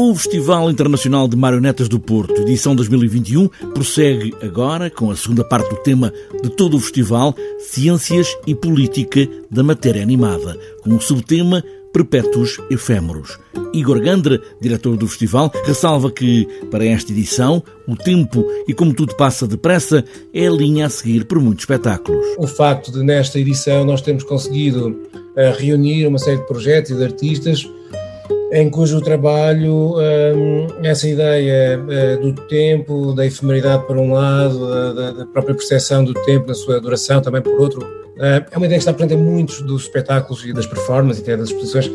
O Festival Internacional de Marionetas do Porto, edição 2021, prossegue agora com a segunda parte do tema de todo o festival, Ciências e Política da Matéria Animada, com o subtema Perpétuos Efêmeros. Igor Gandra, diretor do festival, ressalva que, para esta edição, o tempo e como tudo passa depressa é a linha a seguir por muitos espetáculos. O facto de, nesta edição, nós termos conseguido uh, reunir uma série de projetos e de artistas em cujo trabalho hum, essa ideia eh, do tempo, da efemeridade por um lado, da, da, própria percepção do tempo, na sua duração também por outro, eh, é uma ideia que está presente em muitos dos espetáculos e das performances e até das exposições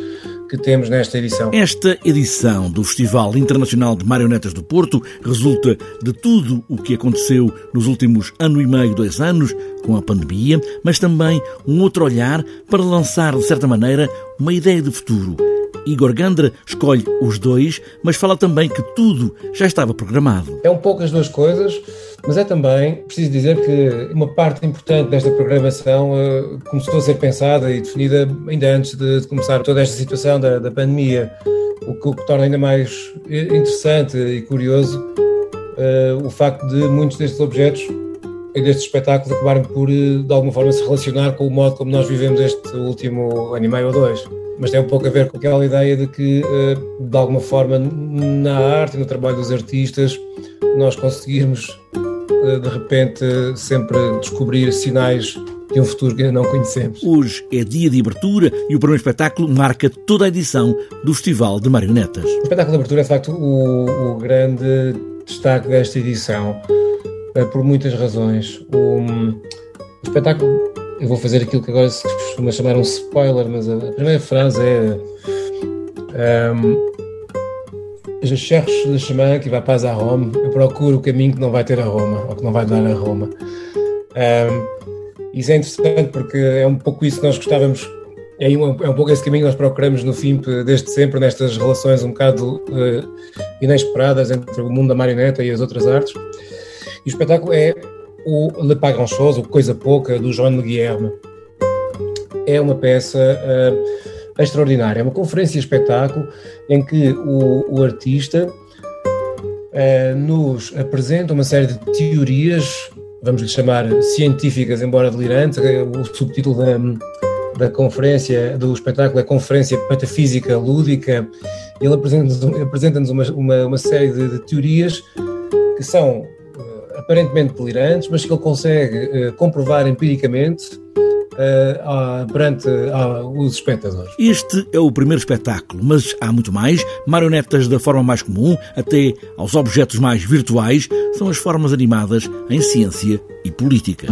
que temos nesta edição. Esta edição do Festival Internacional de Marionetas do Porto resulta de tudo o que aconteceu nos últimos ano e meio, dois anos, com a pandemia, mas também um outro olhar para lançar, de certa maneira, uma ideia de futuro Igor Gandra escolhe os dois, mas fala também que tudo já estava programado. É um pouco as duas coisas, mas é também, preciso dizer que uma parte importante desta programação uh, começou a ser pensada e definida ainda antes de, de começar toda esta situação da, da pandemia, o que, o que, torna ainda mais interessante e curioso uh, o facto de muitos destes objetos e destes espetáculos acabarem por, eh, de alguma forma, se relacionar com o modo como nós vivemos este último ano e meio ou dois mas tem um pouco a ver com aquela ideia de que, eh, de alguma forma, na arte e no trabalho dos artistas, nós conseguirmos, eh, de repente, sempre descobrir sinais de um futuro que ainda não conhecemos. Hoje é dia de abertura e o primeiro espetáculo marca toda a edição do Festival de Marionetas. O espetáculo de abertura é, de facto, o, o grande destaque desta edição, por muitas razões. O, o espetáculo eu vou fazer aquilo que agora se costuma chamar um spoiler, mas a primeira frase é. Um, Je cherche le chemin qui va pas à Rome. Eu procuro o caminho que não vai ter a Roma, ou que não vai dar a Roma. Um, isso é interessante porque é um pouco isso que nós gostávamos é um, é um pouco esse caminho que nós procuramos no FIMP desde sempre, nestas relações um bocado uh, inesperadas entre o mundo da marioneta e as outras artes. E o espetáculo é o Le Pas Grand Chose, Coisa Pouca, do João Guilherme. É uma peça uh, extraordinária, é uma conferência espetáculo em que o, o artista uh, nos apresenta uma série de teorias, vamos lhe chamar científicas, embora delirantes, o subtítulo da, da conferência, do espetáculo é Conferência Metafísica Lúdica, ele apresenta-nos apresenta uma, uma, uma série de, de teorias que são aparentemente delirantes, mas que ele consegue uh, comprovar empiricamente uh, perante os espectadores. Este é o primeiro espetáculo, mas há muito mais. Marionetas da forma mais comum, até aos objetos mais virtuais, são as formas animadas em ciência e política.